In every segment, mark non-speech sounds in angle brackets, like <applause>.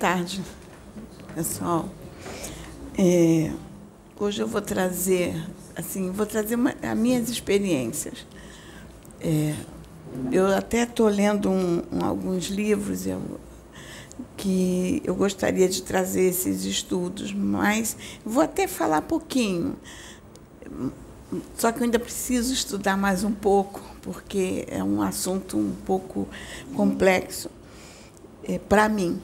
Tarde, pessoal. É, hoje eu vou trazer, assim, vou trazer uma, as minhas experiências. É, eu até estou lendo um, um, alguns livros eu, que eu gostaria de trazer esses estudos, mas vou até falar pouquinho. Só que eu ainda preciso estudar mais um pouco, porque é um assunto um pouco complexo é, para mim,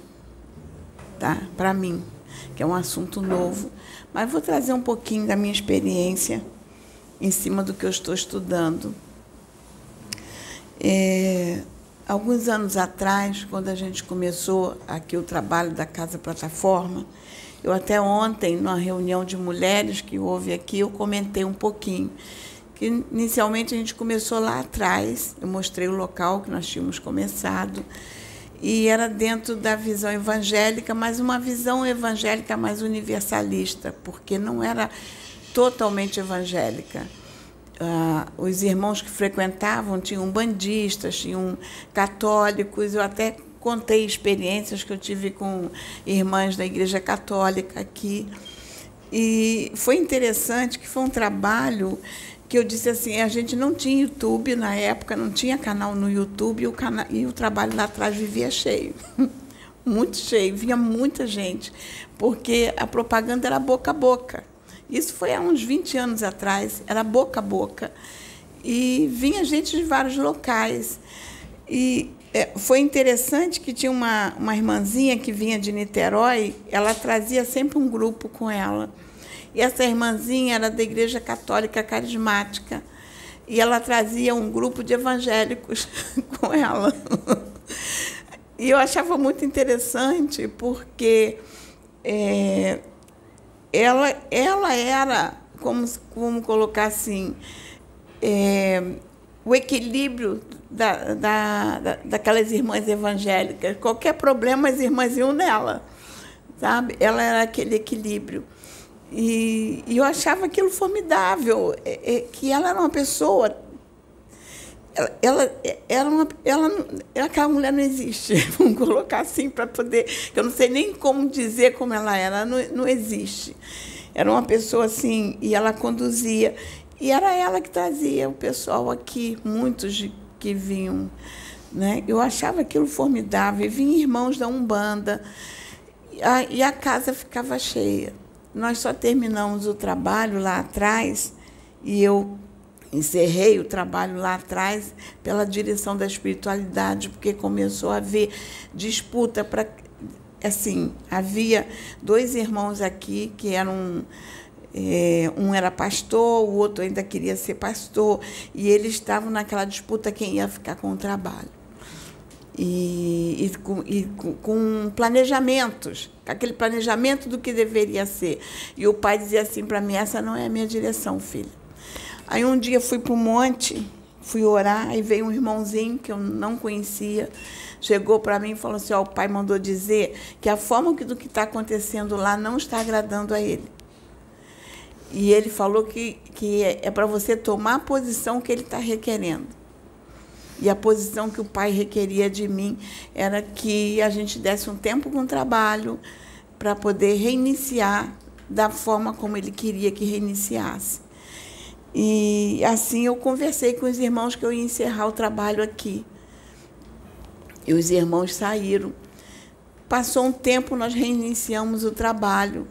tá? Para mim, que é um assunto novo, mas vou trazer um pouquinho da minha experiência em cima do que eu estou estudando. É, alguns anos atrás, quando a gente começou aqui o trabalho da Casa Plataforma, eu até ontem, numa reunião de mulheres que houve aqui, eu comentei um pouquinho. Que inicialmente a gente começou lá atrás, eu mostrei o local que nós tínhamos começado, e era dentro da visão evangélica, mas uma visão evangélica mais universalista, porque não era totalmente evangélica. Uh, os irmãos que frequentavam tinham bandistas, tinham católicos, eu até contei experiências que eu tive com irmãs da Igreja Católica aqui. E foi interessante que foi um trabalho que eu disse assim, a gente não tinha YouTube na época, não tinha canal no YouTube e o, cana e o trabalho lá atrás vivia cheio. <laughs> Muito cheio, vinha muita gente, porque a propaganda era boca a boca. Isso foi há uns 20 anos atrás, era boca a boca. E vinha gente de vários locais. E é, foi interessante que tinha uma, uma irmãzinha que vinha de Niterói, ela trazia sempre um grupo com ela. E essa irmãzinha era da Igreja Católica Carismática. E ela trazia um grupo de evangélicos <laughs> com ela. E eu achava muito interessante, porque é, ela, ela era, como, como colocar assim, é, o equilíbrio da, da, da, daquelas irmãs evangélicas. Qualquer problema, as irmãs iam nela, sabe? Ela era aquele equilíbrio. E, e eu achava aquilo formidável, é, é, que ela era uma pessoa. Ela, ela, ela, uma, ela, aquela mulher não existe, <laughs> vamos colocar assim para poder. Eu não sei nem como dizer como ela era, não, não existe. Era uma pessoa assim, e ela conduzia. E era ela que trazia o pessoal aqui, muitos que vinham. Né? Eu achava aquilo formidável. E vinham irmãos da Umbanda e a, e a casa ficava cheia. Nós só terminamos o trabalho lá atrás e eu encerrei o trabalho lá atrás pela direção da espiritualidade, porque começou a haver disputa para assim, havia dois irmãos aqui que eram é, um era pastor, o outro ainda queria ser pastor, e eles estavam naquela disputa quem ia ficar com o trabalho. E, e, com, e com, planejamentos, aquele planejamento do que deveria ser. E o pai dizia assim para mim: essa não é a minha direção, filha. Aí um dia fui para o monte, fui orar, e veio um irmãozinho que eu não conhecia, chegou para mim e falou assim: ó, o pai mandou dizer que a forma do que está acontecendo lá não está agradando a ele. E ele falou que, que é para você tomar a posição que ele está requerendo. E a posição que o pai requeria de mim era que a gente desse um tempo com o trabalho para poder reiniciar da forma como ele queria que reiniciasse. E assim eu conversei com os irmãos que eu ia encerrar o trabalho aqui. E os irmãos saíram. Passou um tempo, nós reiniciamos o trabalho.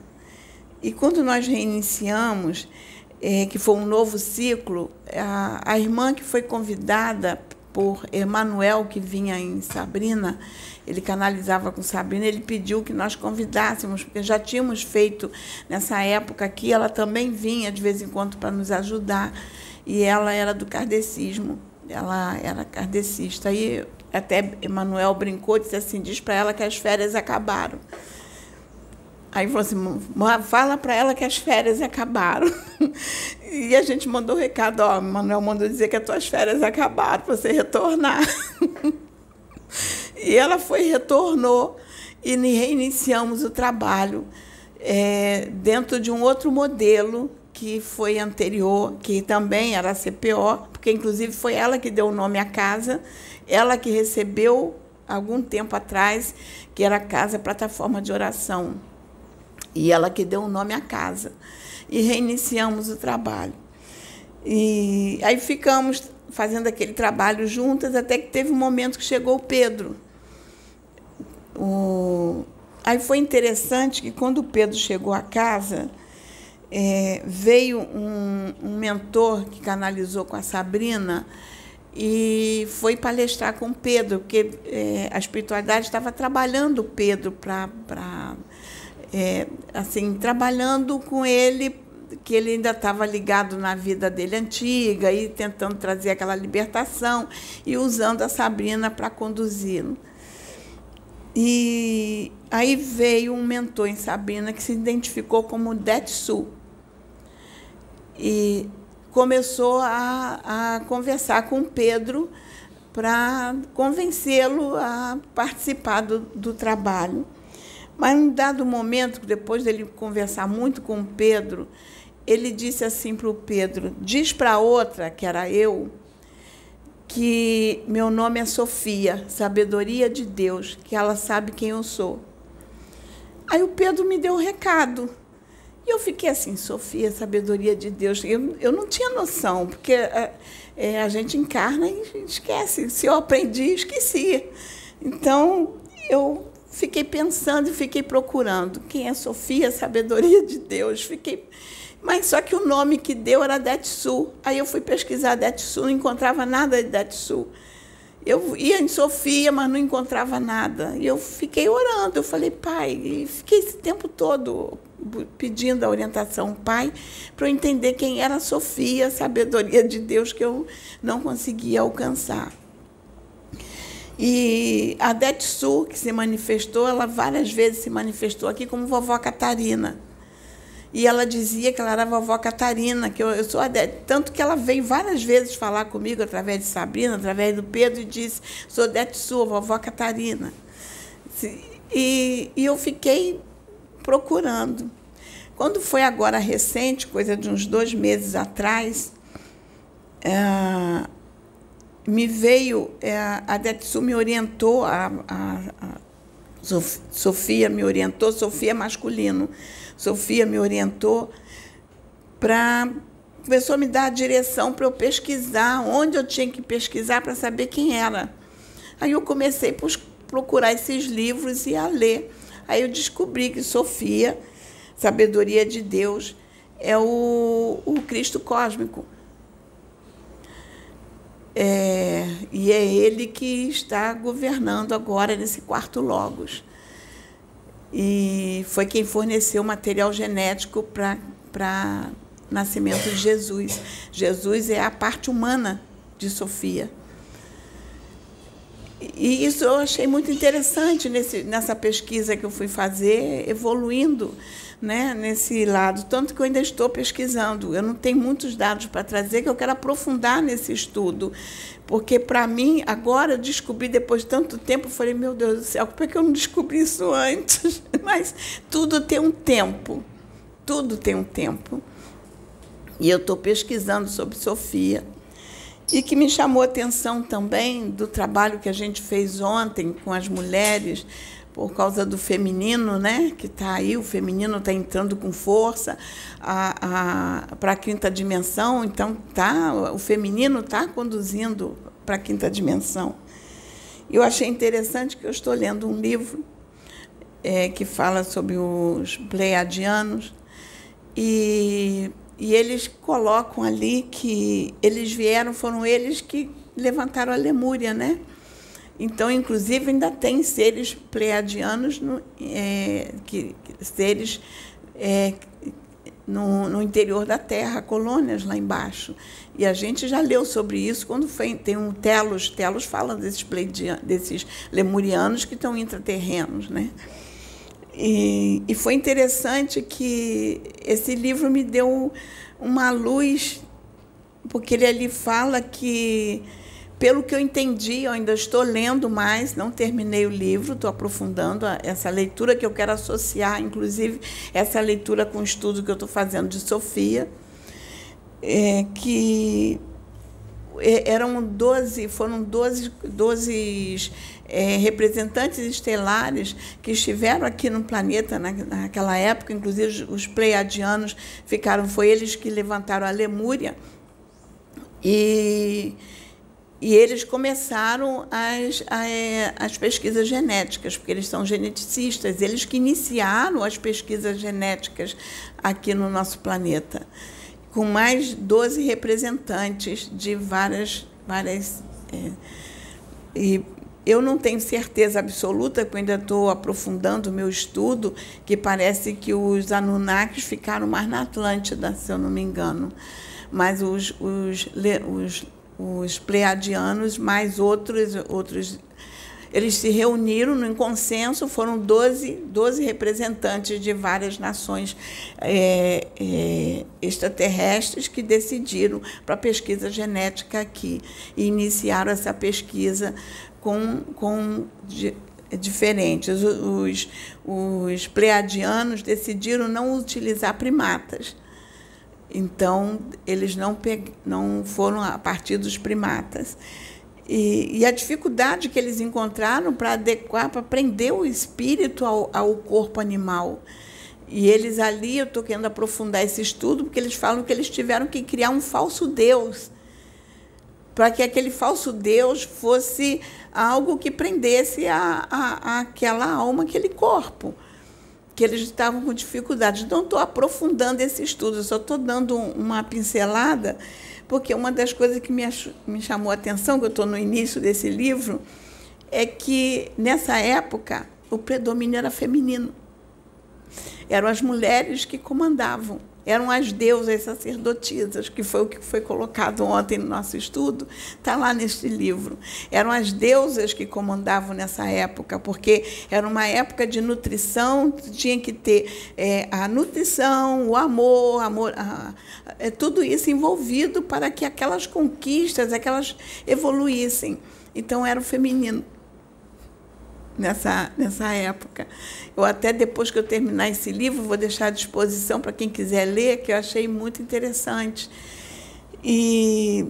E quando nós reiniciamos, é, que foi um novo ciclo, a, a irmã que foi convidada por Emanuel, que vinha em Sabrina, ele canalizava com Sabrina, ele pediu que nós convidássemos, porque já tínhamos feito nessa época aqui, ela também vinha de vez em quando para nos ajudar, e ela era do kardecismo, ela era kardecista. Aí até Emanuel brincou, disse assim, diz para ela que as férias acabaram. Aí falou assim, fala para ela que as férias acabaram. <laughs> E a gente mandou o recado, ó, Manuel mandou dizer que as tuas férias acabaram para você retornar. <laughs> E ela foi, retornou e reiniciamos o trabalho é, dentro de um outro modelo que foi anterior, que também era a CPO, porque inclusive foi ela que deu o nome à casa, ela que recebeu algum tempo atrás, que era a Casa Plataforma de Oração. E ela que deu o nome à casa. E reiniciamos o trabalho. E aí ficamos fazendo aquele trabalho juntas, até que teve um momento que chegou o Pedro. O... Aí foi interessante que quando o Pedro chegou à casa, é, veio um, um mentor que canalizou com a Sabrina e foi palestrar com Pedro, porque é, a espiritualidade estava trabalhando Pedro para. É, assim, trabalhando com ele, que ele ainda estava ligado na vida dele antiga e tentando trazer aquela libertação e usando a Sabrina para conduzi-lo. E aí veio um mentor em Sabrina que se identificou como Detsu. E começou a, a conversar com Pedro para convencê-lo a participar do, do trabalho. Mas, em dado momento, depois dele conversar muito com Pedro, ele disse assim para o Pedro: diz para outra, que era eu, que meu nome é Sofia, sabedoria de Deus, que ela sabe quem eu sou. Aí o Pedro me deu o um recado. E eu fiquei assim, Sofia, sabedoria de Deus. Eu, eu não tinha noção, porque é, é, a gente encarna e esquece. Se eu aprendi, esqueci. Então, eu fiquei pensando e fiquei procurando. Quem é Sofia, sabedoria de Deus? Fiquei. Mas só que o nome que deu era Detsu. Aí eu fui pesquisar Detsu, não encontrava nada de Detsu. Eu ia em Sofia, mas não encontrava nada. E eu fiquei orando. Eu falei, pai, e fiquei esse tempo todo pedindo a orientação pai para eu entender quem era Sofia, sabedoria de Deus que eu não conseguia alcançar. E a Detsu, que se manifestou, ela várias vezes se manifestou aqui como vovó Catarina. E ela dizia que ela era a vovó Catarina, que eu, eu sou adepta. Tanto que ela veio várias vezes falar comigo através de Sabrina, através do Pedro, e disse: sou Detsu, vovó Catarina. E, e eu fiquei procurando. Quando foi agora recente, coisa de uns dois meses atrás, é, me veio, é, a Detsu me orientou, a, a, a Sofia me orientou, Sofia é masculino, Sofia me orientou para começou a me dar a direção para eu pesquisar onde eu tinha que pesquisar para saber quem era. Aí eu comecei a procurar esses livros e a ler. Aí eu descobri que Sofia, sabedoria de Deus, é o, o Cristo cósmico. É, e é ele que está governando agora nesse quarto Logos e foi quem forneceu o material genético para nascimento de Jesus. Jesus é a parte humana de Sofia. E isso eu achei muito interessante nesse, nessa pesquisa que eu fui fazer, evoluindo né, nesse lado. Tanto que eu ainda estou pesquisando. Eu não tenho muitos dados para trazer, que eu quero aprofundar nesse estudo. Porque, para mim, agora eu descobri, depois de tanto tempo, eu falei, meu Deus do céu, por que eu não descobri isso antes? <laughs> Mas tudo tem um tempo. Tudo tem um tempo. E eu estou pesquisando sobre Sofia. E que me chamou a atenção também do trabalho que a gente fez ontem com as mulheres, por causa do feminino, né? Que está aí, o feminino está entrando com força para a quinta dimensão. Então, tá, o feminino está conduzindo para a quinta dimensão. Eu achei interessante que eu estou lendo um livro é, que fala sobre os pleiadianos e, e eles colocam ali que eles vieram, foram eles que levantaram a Lemúria, né? Então, inclusive, ainda tem seres pleiadianos, no, é, que, seres é, no, no, interior da Terra, colônias lá embaixo. E a gente já leu sobre isso quando foi, tem um Telos, Telos fala desses, desses lemurianos que estão intraterrenos. Né? E, e foi interessante que esse livro me deu uma luz, porque ele ali fala que pelo que eu entendi, eu ainda estou lendo mais, não terminei o livro, estou aprofundando essa leitura que eu quero associar, inclusive, essa leitura com o estudo que eu estou fazendo de Sofia, é que eram 12, foram 12, 12 é, representantes estelares que estiveram aqui no planeta na, naquela época, inclusive os pleiadianos ficaram, foi eles que levantaram a Lemúria. E, e eles começaram as, as pesquisas genéticas, porque eles são geneticistas, eles que iniciaram as pesquisas genéticas aqui no nosso planeta, com mais 12 representantes de várias. várias é, e eu não tenho certeza absoluta, porque ainda estou aprofundando o meu estudo, que parece que os Anunnakis ficaram mais na Atlântida, se eu não me engano. Mas os, os, os, os Pleiadianos, mais outros, outros eles se reuniram no consenso, foram 12, 12 representantes de várias nações é, é, extraterrestres que decidiram para a pesquisa genética aqui e iniciaram essa pesquisa com, com diferentes. Os, os pleiadianos decidiram não utilizar primatas. Então, eles não, não foram a partir dos primatas. E, e, a dificuldade que eles encontraram para adequar, para prender o espírito ao, ao corpo animal. E eles ali, eu estou querendo aprofundar esse estudo, porque eles falam que eles tiveram que criar um falso Deus, para que aquele falso Deus fosse algo que prendesse a, a, a aquela alma, aquele corpo, que eles estavam com dificuldade. Então, estou aprofundando esse estudo, só estou dando uma pincelada, porque uma das coisas que me, me chamou a atenção, que eu estou no início desse livro, é que, nessa época, o predomínio era feminino. Eram as mulheres que comandavam eram as deusas sacerdotisas, que foi o que foi colocado ontem no nosso estudo, está lá neste livro. Eram as deusas que comandavam nessa época, porque era uma época de nutrição, tinha que ter é, a nutrição, o amor, amor a, é, tudo isso envolvido para que aquelas conquistas, aquelas evoluíssem. Então era o feminino nessa, nessa época. Eu até depois que eu terminar esse livro, vou deixar à disposição para quem quiser ler, que eu achei muito interessante. E,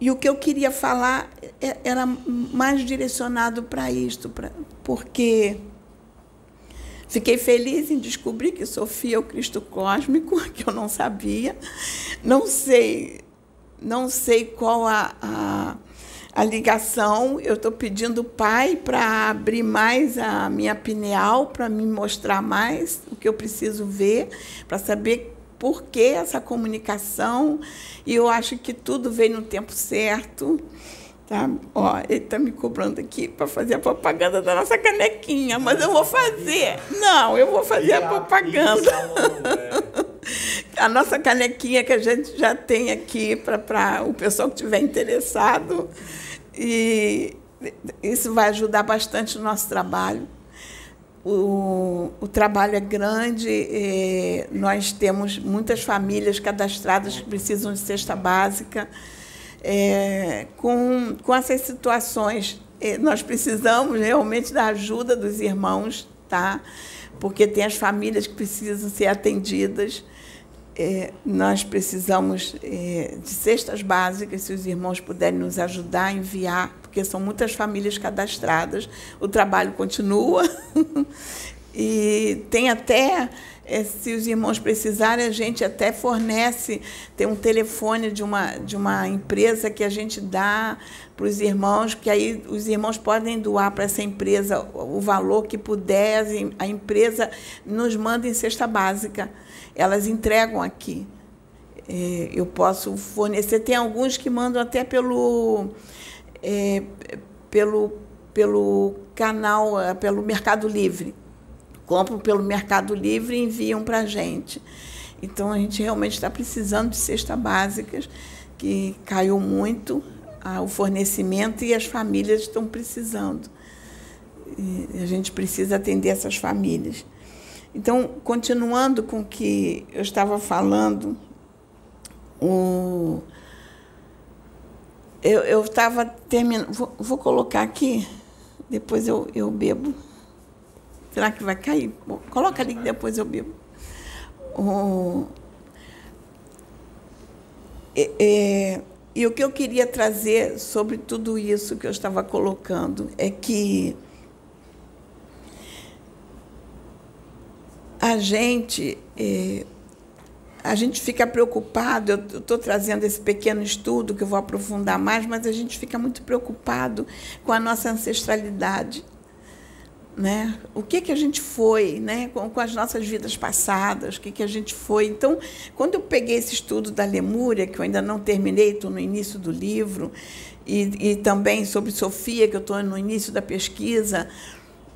e o que eu queria falar é, era mais direcionado para isto, pra, porque fiquei feliz em descobrir que Sofia é o Cristo cósmico, <laughs> que eu não sabia. Não sei, não sei qual a, a a ligação. Eu estou pedindo pai para abrir mais a minha pineal, para me mostrar mais o que eu preciso ver, para saber por que essa comunicação. E eu acho que tudo veio no tempo certo. Tá? Ó, ele está me cobrando aqui para fazer a propaganda da nossa canequinha, mas eu vou fazer. Não, eu vou fazer a propaganda. <laughs> A nossa canequinha que a gente já tem aqui para o pessoal que estiver interessado. E isso vai ajudar bastante o nosso trabalho. O, o trabalho é grande, nós temos muitas famílias cadastradas que precisam de cesta básica. É, com, com essas situações, é, nós precisamos realmente da ajuda dos irmãos, tá? porque tem as famílias que precisam ser atendidas. É, nós precisamos é, de cestas básicas, se os irmãos puderem nos ajudar a enviar, porque são muitas famílias cadastradas, o trabalho continua. <laughs> e tem até, é, se os irmãos precisarem, a gente até fornece, tem um telefone de uma, de uma empresa que a gente dá para os irmãos, que aí os irmãos podem doar para essa empresa o valor que puder, a empresa nos manda em cesta básica elas entregam aqui. É, eu posso fornecer. Tem alguns que mandam até pelo, é, pelo, pelo canal, pelo Mercado Livre. Compram pelo Mercado Livre e enviam para a gente. Então, a gente realmente está precisando de cestas básicas, que caiu muito ah, o fornecimento e as famílias estão precisando. E a gente precisa atender essas famílias. Então, continuando com o que eu estava falando, o, eu estava terminando. Vou, vou, colocar aqui, depois eu, eu bebo. Será que vai cair? Bom, coloca ali que depois eu bebo. O, é, é, e o que eu queria trazer sobre tudo isso que eu estava colocando é que a gente eh, a gente fica preocupado. Eu estou trazendo esse pequeno estudo que eu vou aprofundar mais, mas a gente fica muito preocupado com a nossa ancestralidade. Né? O que, que a gente foi, né? com, com as nossas vidas passadas, o que, que a gente foi. Então, quando eu peguei esse estudo da Lemúria, que eu ainda não terminei, estou no início do livro, e, e também sobre Sofia, que eu estou no início da pesquisa,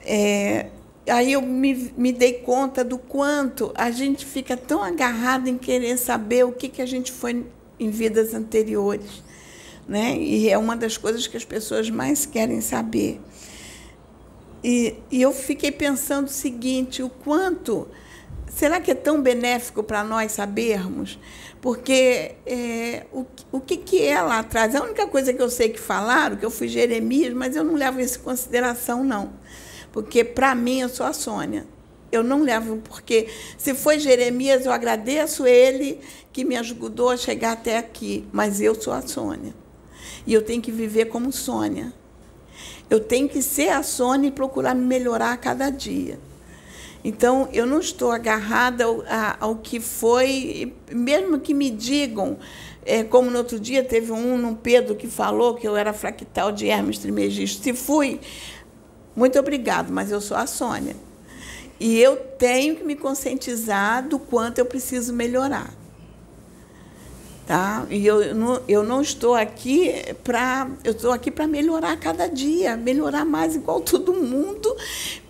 é, aí eu me, me dei conta do quanto a gente fica tão agarrado em querer saber o que, que a gente foi em vidas anteriores. Né? E é uma das coisas que as pessoas mais querem saber. E, e eu fiquei pensando o seguinte: o quanto. Será que é tão benéfico para nós sabermos? Porque é, o, o que, que é lá atrás? A única coisa que eu sei que falaram, que eu fui Jeremias, mas eu não levo isso em consideração, não porque para mim eu sou a Sônia. Eu não levo, porque se foi Jeremias, eu agradeço ele que me ajudou a chegar até aqui, mas eu sou a Sônia. E eu tenho que viver como Sônia. Eu tenho que ser a Sônia e procurar me melhorar a cada dia. Então, eu não estou agarrada ao, ao que foi, mesmo que me digam, é, como no outro dia teve um no Pedro que falou que eu era fractal de Hermes Trimegisto. Se fui, muito obrigado, mas eu sou a Sônia. E eu tenho que me conscientizar do quanto eu preciso melhorar. Tá? E eu não, eu não estou aqui para. Eu estou aqui para melhorar cada dia, melhorar mais igual todo mundo,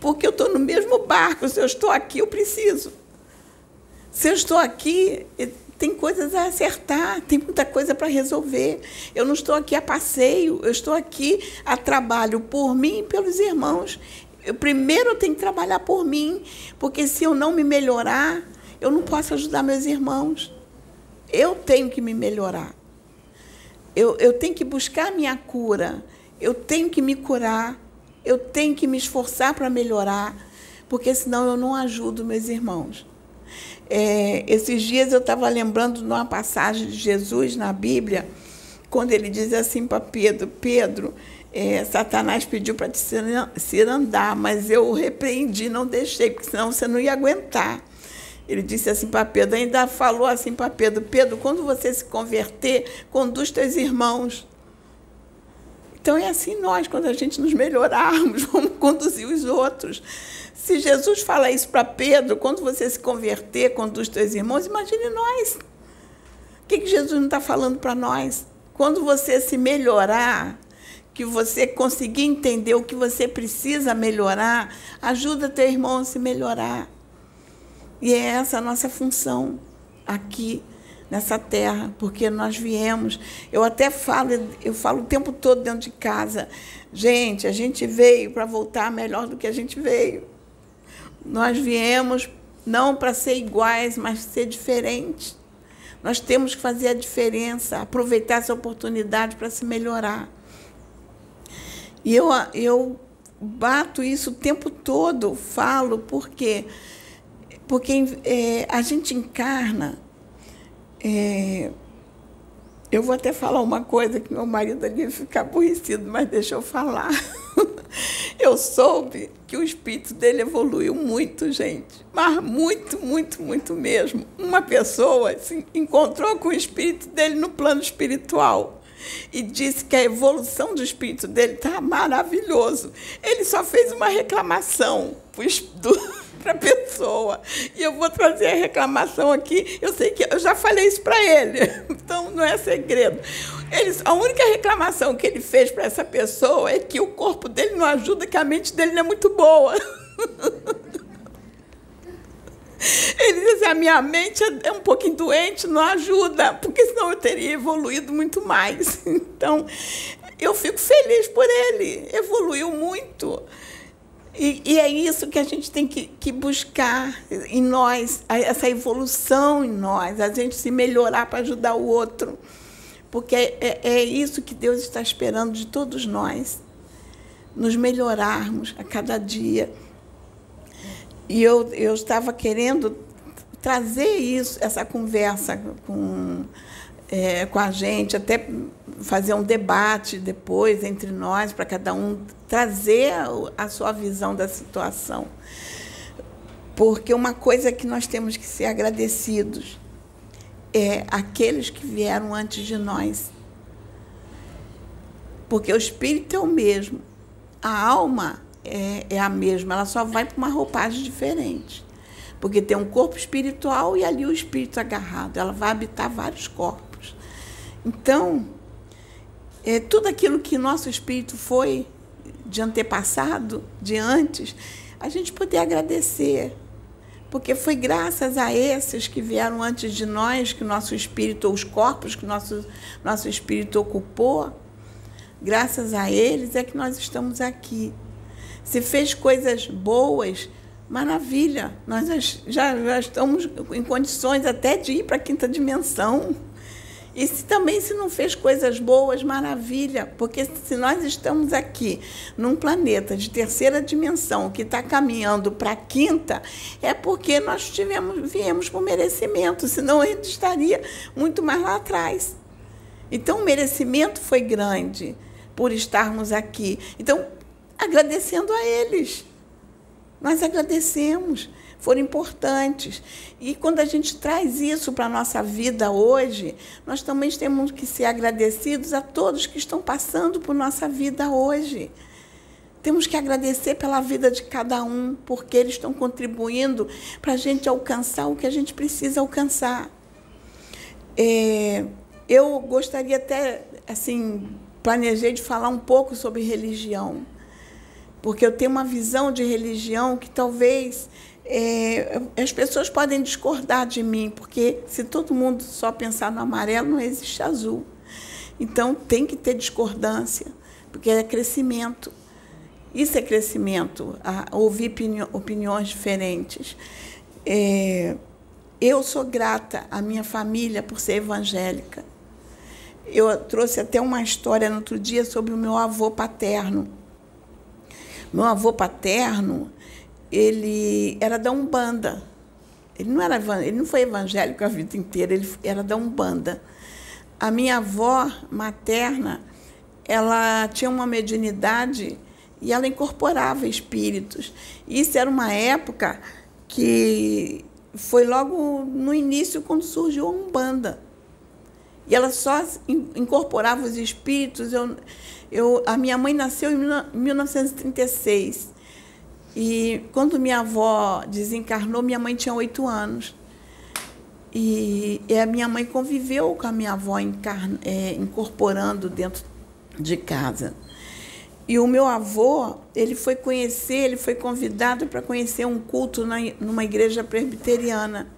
porque eu estou no mesmo barco. Se eu estou aqui, eu preciso. Se eu estou aqui, tem coisas a acertar, tem muita coisa para resolver. Eu não estou aqui a passeio, eu estou aqui a trabalho por mim e pelos irmãos. Eu, primeiro eu tenho que trabalhar por mim, porque se eu não me melhorar, eu não posso ajudar meus irmãos. Eu tenho que me melhorar. Eu, eu tenho que buscar a minha cura. Eu tenho que me curar. Eu tenho que me esforçar para melhorar, porque senão eu não ajudo meus irmãos. É, esses dias eu estava lembrando de uma passagem de Jesus na Bíblia, quando ele diz assim para Pedro: Pedro, é, Satanás pediu para te andar, mas eu o repreendi, não deixei, porque senão você não ia aguentar. Ele disse assim para Pedro, ainda falou assim para Pedro: Pedro, quando você se converter, conduz teus irmãos. Então é assim nós, quando a gente nos melhorarmos, <laughs> vamos conduzir os outros. Se Jesus fala isso para Pedro, quando você se converter, conduz teus irmãos, imagine nós. O que, que Jesus não está falando para nós? Quando você se melhorar, que você conseguir entender o que você precisa melhorar, ajuda teu irmão a se melhorar. E é essa a nossa função aqui nessa terra, porque nós viemos. Eu até falo, eu falo o tempo todo dentro de casa, gente, a gente veio para voltar melhor do que a gente veio. Nós viemos não para ser iguais, mas ser diferentes. Nós temos que fazer a diferença, aproveitar essa oportunidade para se melhorar. E eu, eu bato isso o tempo todo, falo, porque porque é, a gente encarna. É, eu vou até falar uma coisa que meu marido ali vai ficar aborrecido, mas deixa eu falar. <laughs> eu soube que o espírito dele evoluiu muito, gente. Mas muito, muito, muito mesmo. Uma pessoa se encontrou com o espírito dele no plano espiritual e disse que a evolução do espírito dele está maravilhoso. Ele só fez uma reclamação para a pessoa. E eu vou trazer a reclamação aqui. Eu sei que eu já falei isso para ele, <laughs> então não é segredo. Ele, a única reclamação que ele fez para essa pessoa é que o corpo dele não ajuda, que a mente dele não é muito boa. <laughs> Ele assim, a minha mente é um pouquinho doente, não ajuda, porque senão eu teria evoluído muito mais. <laughs> Então, eu fico feliz por ele, evoluiu muito. E, e, é isso que a gente tem que, que, buscar em nós, essa evolução em nós, a gente se melhorar para ajudar o outro. Porque é, é isso que Deus está esperando de todos nós, nos melhorarmos a cada dia. E eu, eu estava querendo trazer isso, essa conversa com é, com a gente, até fazer um debate depois entre nós, para cada um trazer a sua visão da situação. Porque uma coisa que nós temos que ser agradecidos é aqueles que vieram antes de nós. Porque o espírito é o mesmo, a alma é, é a mesma, ela só vai para uma roupagem diferente. Porque tem um corpo espiritual e ali o espírito agarrado, ela vai habitar vários corpos. Então, é, tudo aquilo que nosso espírito foi de antepassado, de antes, a gente poder agradecer porque foi graças a esses que vieram antes de nós, que o nosso espírito, ou os corpos que o nosso, nosso espírito ocupou, graças a eles é que nós estamos aqui. Se fez coisas boas, maravilha, nós já, já estamos em condições até de ir para a quinta dimensão. E se, também se não fez coisas boas, maravilha, porque se nós estamos aqui num planeta de terceira dimensão que está caminhando para a quinta, é porque nós tivemos, viemos por merecimento, senão gente estaria muito mais lá atrás. Então o merecimento foi grande por estarmos aqui. Então, agradecendo a eles. Nós agradecemos foram importantes. E quando a gente traz isso para a nossa vida hoje, nós também temos que ser agradecidos a todos que estão passando por nossa vida hoje. Temos que agradecer pela vida de cada um, porque eles estão contribuindo para a gente alcançar o que a gente precisa alcançar. É, eu gostaria até, assim, planejei de falar um pouco sobre religião, porque eu tenho uma visão de religião que talvez é, as pessoas podem discordar de mim, porque se todo mundo só pensar no amarelo, não existe azul. Então tem que ter discordância, porque é crescimento. Isso é crescimento, ouvir opiniões diferentes. É, eu sou grata à minha família por ser evangélica. Eu trouxe até uma história no outro dia sobre o meu avô paterno. Meu avô paterno, ele era da Umbanda. Ele não, era, ele não foi evangélico a vida inteira, ele era da Umbanda. A minha avó materna, ela tinha uma mediunidade e ela incorporava espíritos. Isso era uma época que foi logo no início quando surgiu a Umbanda. E ela só incorporava os espíritos. Eu, eu, a minha mãe nasceu em 1936. E quando minha avó desencarnou, minha mãe tinha oito anos. E, e, a minha mãe conviveu com a minha avó encarn, é, incorporando dentro de casa. E o meu avô, ele foi conhecer, ele foi convidado para conhecer um culto na, numa igreja presbiteriana.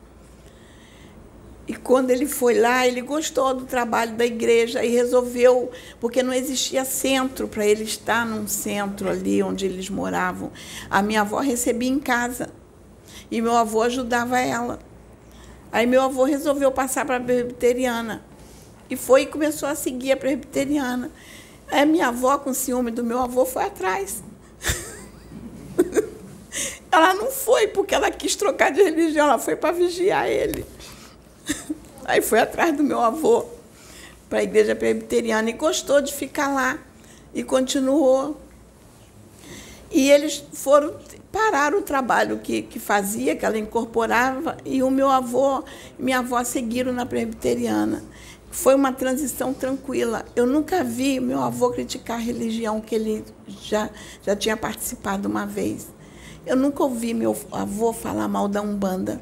E quando ele foi lá, ele gostou do trabalho da igreja e resolveu, porque não existia centro para ele estar num centro ali onde eles moravam. A minha avó recebia em casa e meu avô ajudava ela. Aí meu avô resolveu passar para a presbiteriana e foi e começou a seguir a presbiteriana. Aí minha avó, com ciúme do meu avô, foi atrás. <laughs> ela não foi porque ela quis trocar de religião, ela foi para vigiar ele. <laughs> Aí foi atrás do meu avô para a igreja presbiteriana e gostou de ficar lá e continuou. E eles foram parar o trabalho que, que fazia, que ela incorporava, e o meu avô e minha avó seguiram na presbiteriana. Foi uma transição tranquila. Eu nunca vi meu avô criticar a religião que ele já, já tinha participado uma vez. Eu nunca ouvi meu avô falar mal da Umbanda.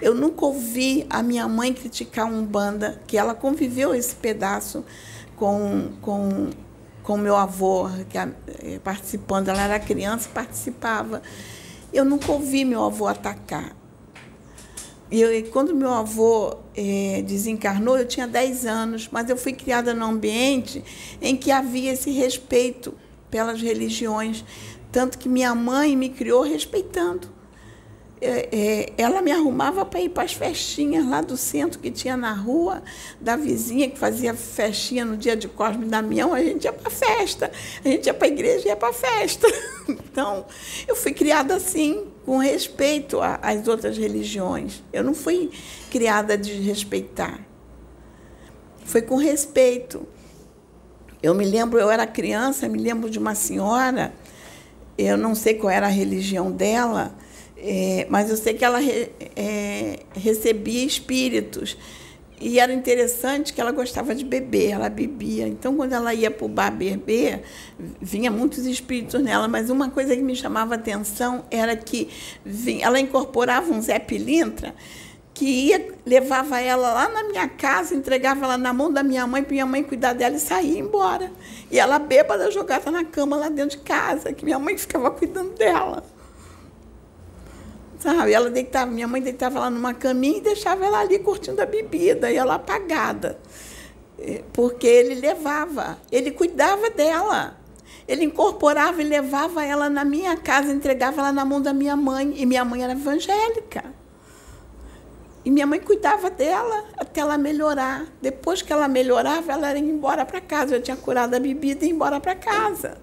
Eu nunca ouvi a minha mãe criticar um banda, que ela conviveu esse pedaço com, com, com meu avô, que eh, participando. Ela era criança participava. Eu nunca ouvi meu avô atacar. E, eu, e quando meu avô eh, desencarnou, eu tinha 10 anos, mas eu fui criada num ambiente em que havia esse respeito pelas religiões. Tanto que minha mãe me criou respeitando ela me arrumava para ir para as festinhas lá do centro que tinha na rua, da vizinha que fazia festinha no dia de Cosme e Damião, a gente ia para festa, a gente ia para a igreja e ia para festa. <laughs> Então, eu fui criada assim, com respeito às outras religiões. Eu não fui criada de respeitar. foi com respeito. Eu me lembro, eu era criança, me lembro de uma senhora, eu não sei qual era a religião dela, é, mas eu sei que ela re, é, recebia espíritos. E era interessante que ela gostava de beber, ela bebia. Então, quando ela ia para o bar beber, vinha muitos espíritos nela, mas uma coisa que me chamava atenção era que vinha, ela incorporava um Zé Pilintra que ia, levava ela lá na minha casa, entregava ela na mão da minha mãe, para minha mãe cuidar dela e sair embora. E ela bêbada jogada na cama lá dentro de casa, que minha mãe ficava cuidando dela. Sabe? Ela deitava, minha mãe deitava lá numa caminha e deixava ela ali curtindo a bebida, e ela apagada. É, porque ele levava, ele cuidava dela. Ele incorporava e levava ela na minha casa, entregava ela na mão da minha mãe. E minha mãe era evangélica. E minha mãe cuidava dela até ela melhorar. Depois que ela melhorava, ela ia embora para casa. Eu tinha curado a bebida e ia embora para casa.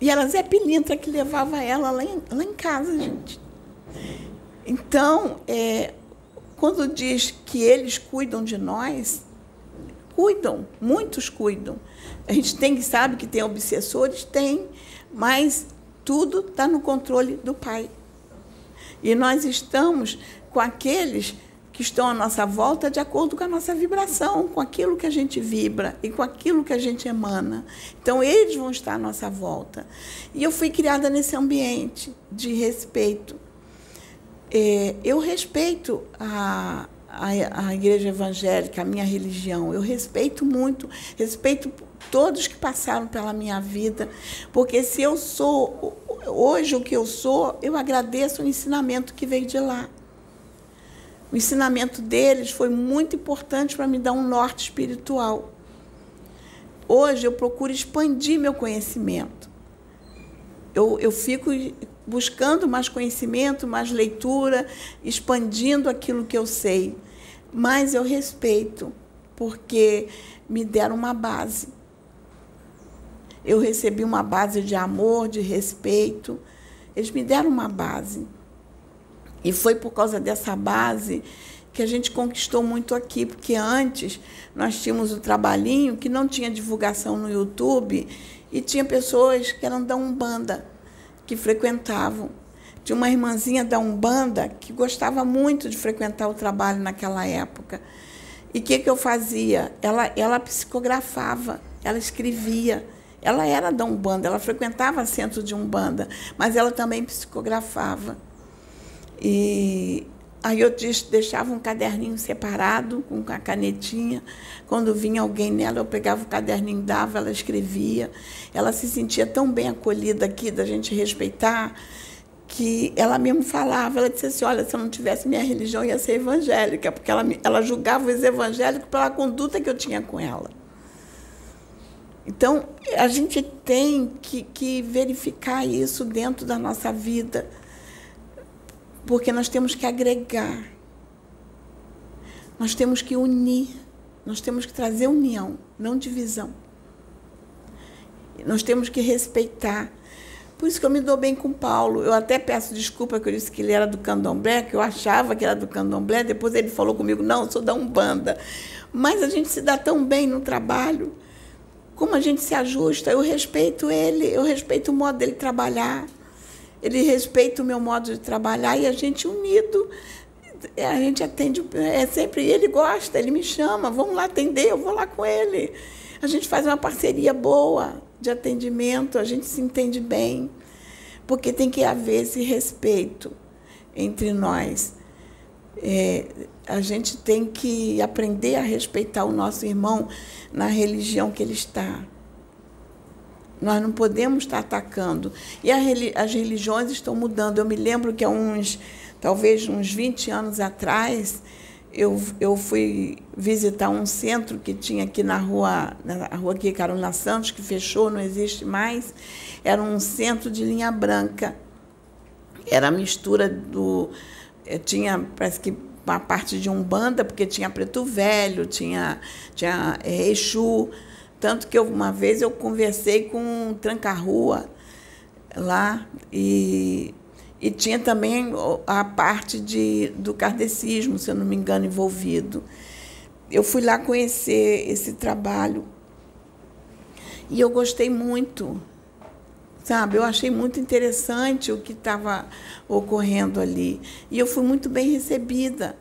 E era Zé Pilintra que levava ela lá em, lá em casa, gente. Então, é, quando diz que eles cuidam de nós, cuidam, muitos cuidam. A gente tem que sabe que tem obsessores, tem, mas tudo está no controle do Pai. E nós estamos com aqueles que estão à nossa volta de acordo com a nossa vibração, com aquilo que a gente vibra e com aquilo que a gente emana. Então, eles vão estar à nossa volta. E eu fui criada nesse ambiente de respeito. É, eu respeito a, a, a igreja evangélica, a minha religião. Eu respeito muito, respeito todos que passaram pela minha vida, porque se eu sou hoje o que eu sou, eu agradeço o ensinamento que veio de lá. O ensinamento deles foi muito importante para me dar um norte espiritual. Hoje eu procuro expandir meu conhecimento. Eu, eu fico buscando mais conhecimento, mais leitura, expandindo aquilo que eu sei. Mas eu respeito, porque me deram uma base. Eu recebi uma base de amor, de respeito. Eles me deram uma base. E foi por causa dessa base que a gente conquistou muito aqui, porque antes nós tínhamos o trabalhinho que não tinha divulgação no YouTube e tinha pessoas que eram da Umbanda que frequentavam. Tinha uma irmãzinha da Umbanda que gostava muito de frequentar o trabalho naquela época. E o que, que eu fazia? Ela, ela psicografava, ela escrevia. Ela era da Umbanda, ela frequentava centro de Umbanda, mas ela também psicografava. E aí eu deixava um caderninho separado, com a canetinha. Quando vinha alguém nela, eu pegava o caderninho, dava, ela escrevia. Ela se sentia tão bem acolhida aqui, da gente respeitar, que ela mesmo falava, ela disse assim, olha, se eu não tivesse minha religião, ia ser evangélica, porque ela, ela julgava os evangélicos pela conduta que eu tinha com ela. Então, a gente tem que, que verificar isso dentro da nossa vida porque nós temos que agregar. Nós temos que unir. Nós temos que trazer união, não divisão. Nós temos que respeitar. Por isso que eu me dou bem com Paulo. Eu até peço desculpa que eu disse que ele era do candomblé, que eu achava que era do candomblé. Depois ele falou comigo, não, eu sou da Umbanda. Mas a gente se dá tão bem no trabalho. Como a gente se ajusta. Eu respeito ele, eu respeito o modo dele trabalhar ele respeita o meu modo de trabalhar e a gente unido, a gente atende, é sempre ele gosta, ele me chama, vamos lá atender, eu vou lá com ele. A gente faz uma parceria boa de atendimento, a gente se entende bem, porque tem que haver esse respeito entre nós. É, a gente tem que aprender a respeitar o nosso irmão na religião que ele está. Nós não podemos estar atacando. E as religiões estão mudando. Eu me lembro que há uns, talvez uns 20 anos atrás, eu, eu fui visitar um centro que tinha aqui na rua, na rua aqui, Carolina Santos, que fechou, não existe mais. Era um centro de linha branca. Era a mistura do. Eh, tinha, parece que uma parte de Umbanda, porque tinha Preto Velho, tinha, tinha é, Exu, tanto que eu, uma vez eu conversei com um tranca-rua lá e, e tinha também a parte de, do kardecismo, se eu não me engano, envolvido. eu fui lá conhecer esse trabalho e eu gostei muito, sabe? Eu achei muito interessante o que estava ocorrendo ali e eu fui muito bem recebida.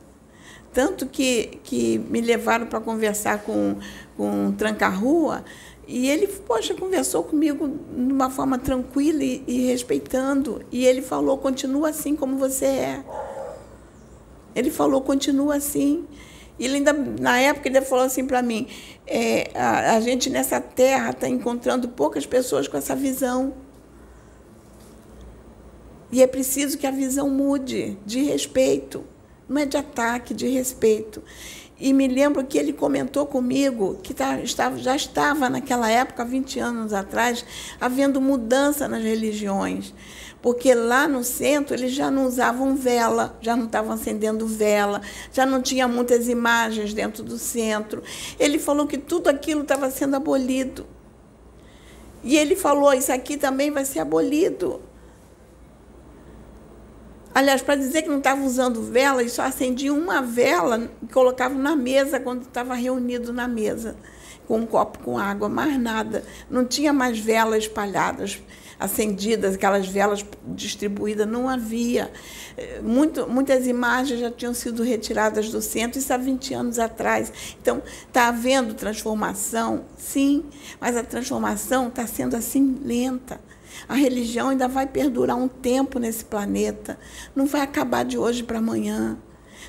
Tanto que, que me levaram para conversar com, com um tranca-rua e ele, poxa, conversou comigo de uma forma tranquila e, e respeitando. E ele falou: continua assim como você é. Ele falou: continua assim. E ele ainda, na época, ele falou assim para mim: é, a, a gente nessa terra está encontrando poucas pessoas com essa visão. E é preciso que a visão mude de respeito, não é de ataque, de respeito. E me lembro que ele comentou comigo que tá, já estava naquela época, 20 anos atrás, havendo mudança nas religiões. Porque lá no centro eles já não usavam vela, já não estavam acendendo vela, já não tinha muitas imagens dentro do centro. Ele falou que tudo aquilo estava sendo abolido. E ele falou: Isso aqui também vai ser abolido. Aliás, para dizer que não estava usando vela, eles só acendiam uma vela e colocavam na mesa quando estava reunido na mesa, com um copo com água, mais nada. Não tinha mais velas espalhadas, acendidas, aquelas velas distribuídas, não havia. Muito, muitas imagens já tinham sido retiradas do centro, isso há 20 anos atrás. Então, está havendo transformação? Sim, mas a transformação está sendo assim lenta. A religião ainda vai perdurar um tempo nesse planeta, não vai acabar de hoje para amanhã.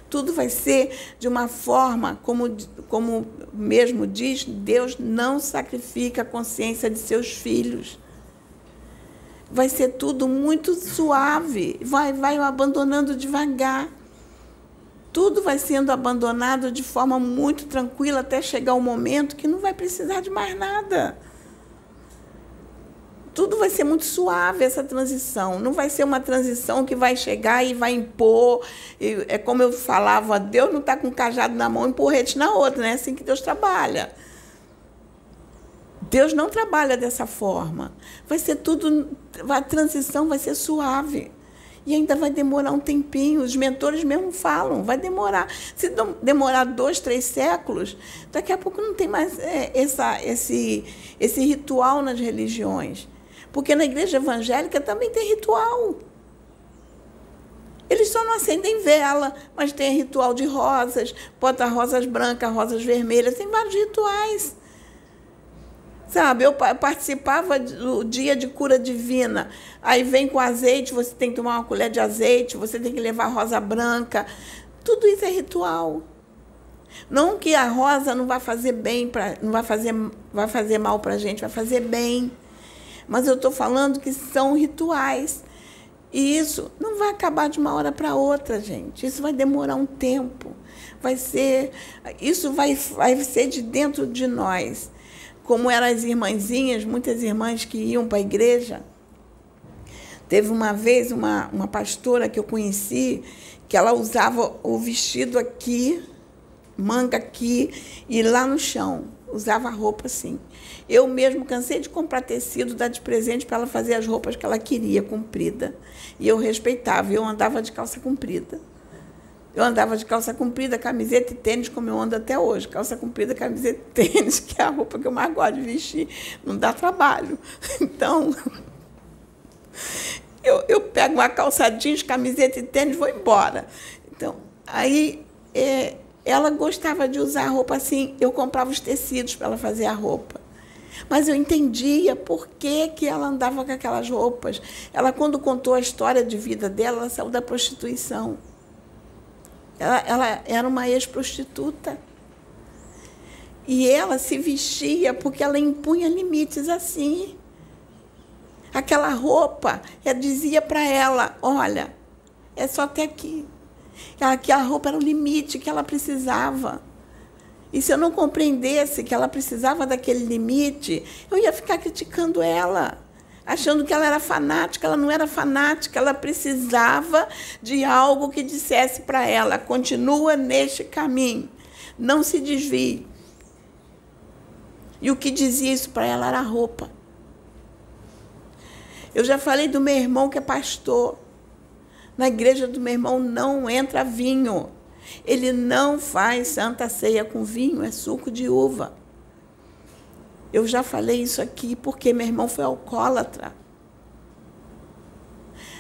Tudo vai ser de uma forma, como, como mesmo diz, Deus não sacrifica a consciência de seus filhos. Vai ser tudo muito suave, vai, vai abandonando devagar. Tudo vai sendo abandonado de forma muito tranquila até chegar o momento que não vai precisar de mais nada tudo vai ser muito suave essa transição. Não vai ser uma transição que vai chegar e vai impor. E, é como eu falava, Deus não está com cajado na mão e porrete na outra, não é assim que Deus trabalha. Deus não trabalha dessa forma. Vai ser tudo, a transição vai ser suave. E ainda vai demorar um tempinho. Os mentores mesmo falam, vai demorar. Se demorar dois, três séculos, daqui a pouco não tem mais é, essa, esse, esse ritual nas religiões. Porque na igreja evangélica também tem ritual. Eles só não acendem vela, mas tem ritual de rosas, bota rosas brancas, rosas vermelhas, tem vários rituais. Sabe, eu participava do dia de cura divina. Aí vem com azeite, você tem que tomar uma colher de azeite, você tem que levar rosa branca. Tudo isso é ritual. Não que a rosa não vai fazer bem, pra, não vai fazer, vai fazer mal para a gente, vai fazer bem. Mas eu estou falando que são rituais. E isso não vai acabar de uma hora para outra, gente. Isso vai demorar um tempo. Vai ser, isso vai, vai ser de dentro de nós. Como eram as irmãzinhas, muitas irmãs que iam para a igreja. Teve uma vez uma, uma pastora que eu conheci que ela usava o vestido aqui, manga aqui e lá no chão. Usava roupa assim. Eu mesmo cansei de comprar tecido, dar de presente para ela fazer as roupas que ela queria, comprida. E eu respeitava, eu andava de calça comprida. Eu andava de calça comprida, camiseta e tênis, como eu ando até hoje. Calça comprida, camiseta e <laughs> tênis, que é a roupa que eu mais gosto de vestir. Não dá trabalho. <laughs> Então, <laughs> eu, eu pego uma calça jeans, camiseta e tênis vou embora. Então, aí é, ela gostava de usar a roupa assim. Eu comprava os tecidos para ela fazer a roupa. Mas eu entendia por que, que ela andava com aquelas roupas. Ela, quando contou a história de vida dela, ela saiu da prostituição. Ela, ela era uma ex-prostituta. E ela se vestia porque ela impunha limites assim. Aquela roupa, eu dizia para ela: olha, é só até aqui. Aquela roupa era o limite que ela precisava. E se eu não compreendesse que ela precisava daquele limite, eu ia ficar criticando ela, achando que ela era fanática. Ela não era fanática, ela precisava de algo que dissesse para ela: continua neste caminho, não se desvie. E o que dizia isso para ela era a roupa. Eu já falei do meu irmão que é pastor. Na igreja do meu irmão não entra vinho. Ele não faz santa ceia com vinho, é suco de uva. Eu já falei isso aqui porque meu irmão foi alcoólatra.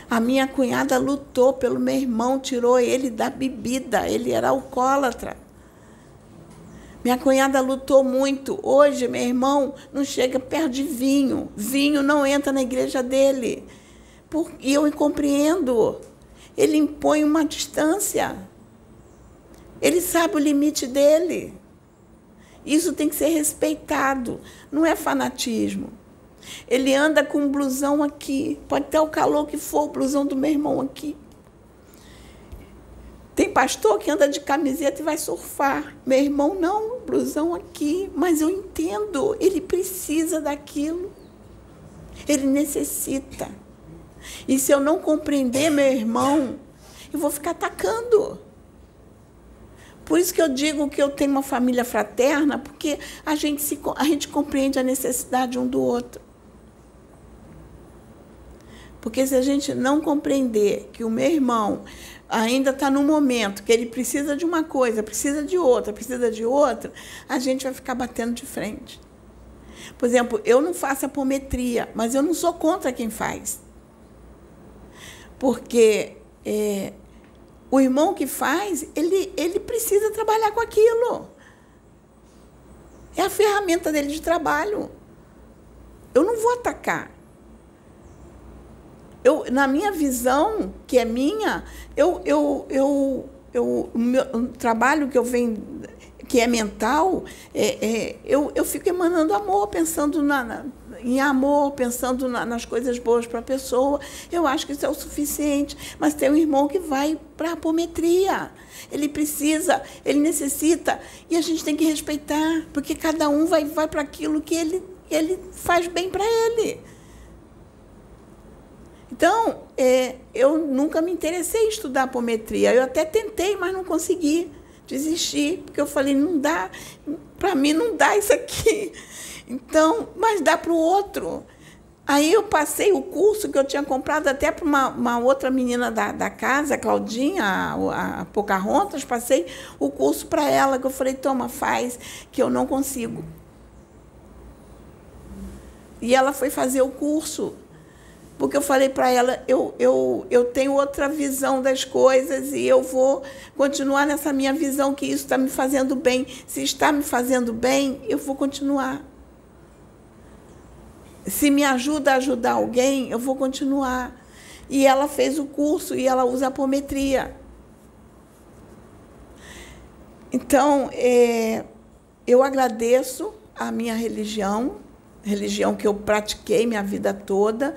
A minha cunhada lutou pelo meu irmão, tirou ele da bebida, ele era alcoólatra. Minha cunhada lutou muito. Hoje, meu irmão não chega perto de vinho. Vinho não entra na igreja dele. E eu compreendo. Ele impõe uma distância. Ele sabe o limite dele. Isso tem que ser respeitado. Não é fanatismo. Ele anda com um blusão aqui. Pode ter o calor que for, o blusão do meu irmão aqui. Tem pastor que anda de camiseta e vai surfar. Meu irmão, não, blusão aqui. Mas eu entendo, ele precisa daquilo. Ele necessita. E se eu não compreender meu irmão, eu vou ficar atacando. Por isso que eu digo que eu tenho uma família fraterna, porque a gente, se, a gente compreende a necessidade um do outro. Porque se a gente não compreender que o meu irmão ainda está no momento que ele precisa de uma coisa, precisa de outra, precisa de outra, a gente vai ficar batendo de frente. Por exemplo, eu não faço apometria, mas eu não sou contra quem faz. Porque é, o irmão que faz, ele, ele precisa trabalhar com aquilo. É a ferramenta dele de trabalho. Eu não vou atacar eu, na minha visão, que é minha, eu, eu, eu, eu, o, meu, o trabalho que eu venho, que é mental, é, é, eu, eu fico emanando amor, pensando na, na em amor, pensando na, nas coisas boas para a pessoa. Eu acho que isso é o suficiente. Mas tem um irmão que vai para a apometria. Ele precisa, ele necessita. E a gente tem que respeitar, porque cada um vai, vai para aquilo que ele, ele faz bem para ele. Então, é, eu nunca me interessei em estudar apometria. Eu até tentei, mas não consegui. Desisti, porque eu falei, não dá, para mim não dá isso aqui. Então, mas dá para o outro. Aí eu passei o curso que eu tinha comprado até para uma, uma, outra menina da, da casa, a Claudinha, a, a Pocahontas, passei o curso para ela, que eu falei, toma, faz, que eu não consigo. E ela foi fazer o curso porque eu falei para ela, eu, eu, eu tenho outra visão das coisas e eu vou continuar nessa minha visão que isso está me fazendo bem. Se está me fazendo bem, eu vou continuar. Se me ajuda a ajudar alguém, eu vou continuar. E ela fez o curso e ela usa apometria. Então, é, eu agradeço a minha religião, religião que eu pratiquei minha vida toda,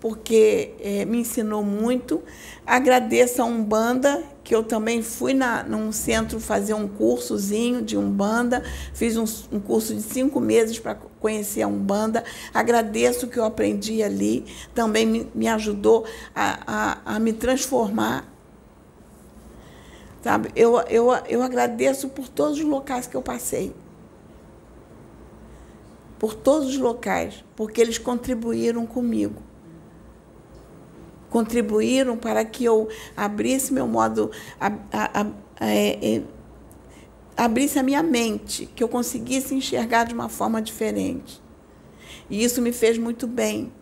porque é, me ensinou muito. Agradeço a Umbanda, que eu também fui na, num centro fazer um cursozinho de Umbanda, fiz um, um curso de cinco meses para conhecer a Umbanda. Agradeço o que eu aprendi ali, também me, me ajudou a, a, a me transformar. Sabe? Eu, eu, eu agradeço por todos os locais que eu passei. Por todos os locais, porque eles contribuíram comigo contribuíram para que eu abrisse meu modo, a, a, a, é, é, abrisse a minha mente, que eu conseguisse enxergar de uma forma diferente. E isso me fez muito bem.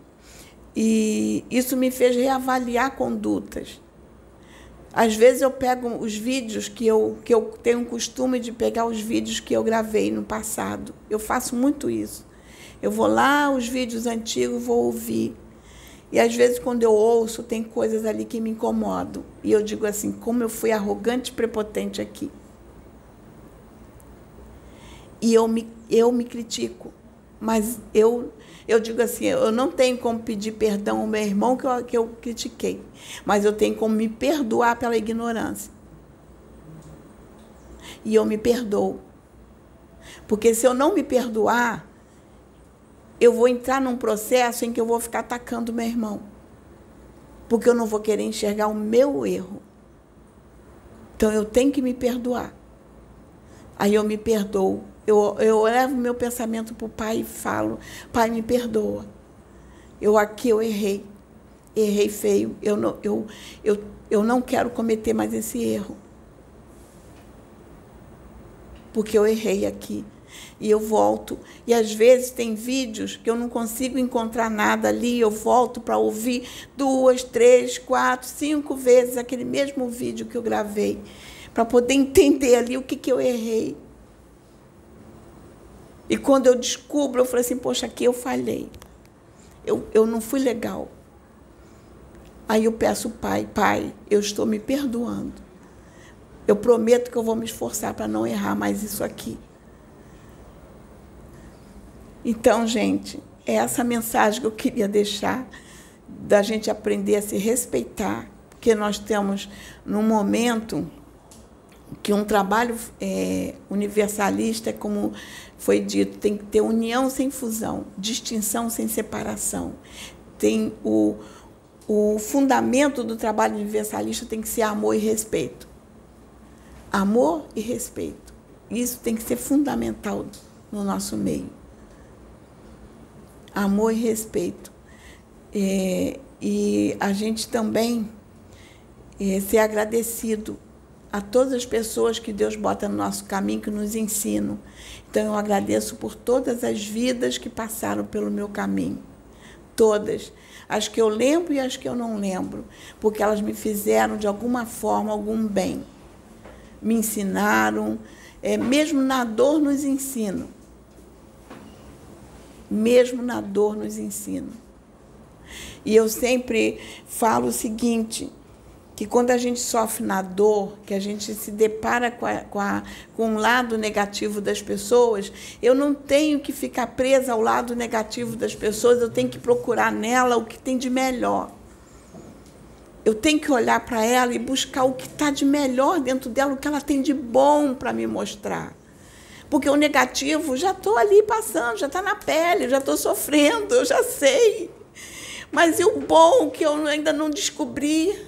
E isso me fez reavaliar condutas. Às vezes eu pego os vídeos que eu, que eu tenho o costume de pegar os vídeos que eu gravei no passado. Eu faço muito isso. Eu vou lá, os vídeos antigos, vou ouvir. E às vezes, quando eu ouço, tem coisas ali que me incomodam. E eu digo assim: como eu fui arrogante e prepotente aqui. E eu me, eu me critico. Mas eu, eu digo assim: eu não tenho como pedir perdão ao meu irmão que eu, que eu critiquei. Mas eu tenho como me perdoar pela ignorância. E eu me perdoo. Porque se eu não me perdoar, eu vou entrar num processo em que eu vou ficar atacando meu irmão. Porque eu não vou querer enxergar o meu erro. Então eu tenho que me perdoar. Aí eu me perdoo. Eu, eu levo meu pensamento para o pai e falo: Pai, me perdoa. Eu aqui eu errei. Errei feio. Eu não, eu, eu, eu não quero cometer mais esse erro. porque eu errei aqui. E eu volto. E às vezes tem vídeos que eu não consigo encontrar nada ali, eu volto para ouvir duas, três, quatro, cinco vezes aquele mesmo vídeo que eu gravei, para poder <laughs> entender ali o que, que eu errei. E quando eu descubro, eu falei assim: poxa, aqui eu falhei. Eu, eu não fui legal. Aí eu peço, pai, pai, eu estou me perdoando. Eu prometo que eu vou me esforçar para não errar mais isso aqui. Então, gente, é essa mensagem que eu queria deixar da gente aprender a se respeitar, porque nós temos num momento que um trabalho é, universalista é como foi dito, tem que ter união sem fusão, distinção sem separação. Tem o, o fundamento do trabalho universalista tem que ser amor e respeito. Amor e respeito. Isso tem que ser fundamental no nosso meio. Amor e respeito. É, e a gente também é, ser agradecido a todas as pessoas que Deus bota no nosso caminho, que nos ensinam. Então eu agradeço por todas as vidas que passaram pelo meu caminho. Todas. As que eu lembro e as que eu não lembro. Porque elas me fizeram, de alguma forma, algum bem. Me ensinaram. É, mesmo na dor nos ensinam. Mesmo na dor nos ensinam. E eu sempre falo o seguinte que quando a gente sofre na dor, que a gente se depara com, a, com, a, com um lado negativo das pessoas, eu não tenho que ficar presa ao lado negativo das pessoas, eu tenho que procurar nela o que tem de melhor. Eu tenho que olhar para ela e buscar o que está de melhor dentro dela, o que ela tem de bom para me mostrar. Porque o negativo já estou ali passando, já está na pele, já estou sofrendo, eu já sei. Mas e o bom que eu ainda não descobri?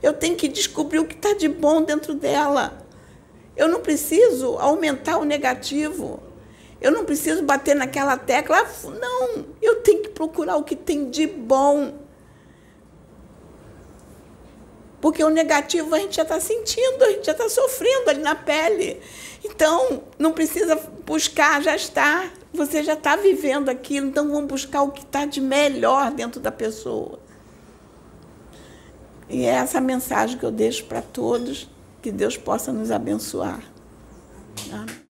Eu tenho que descobrir o que está de bom dentro dela. Eu não preciso aumentar o negativo. Eu não preciso bater naquela tecla. Não, eu tenho que procurar o que tem de bom. Porque o negativo a gente já está sentindo, a gente já está sofrendo ali na pele. Então, não precisa buscar, já está. Você já está vivendo aquilo, então vamos buscar o que está de melhor dentro da pessoa. E é essa mensagem que eu deixo para todos, que Deus possa nos abençoar. Amém.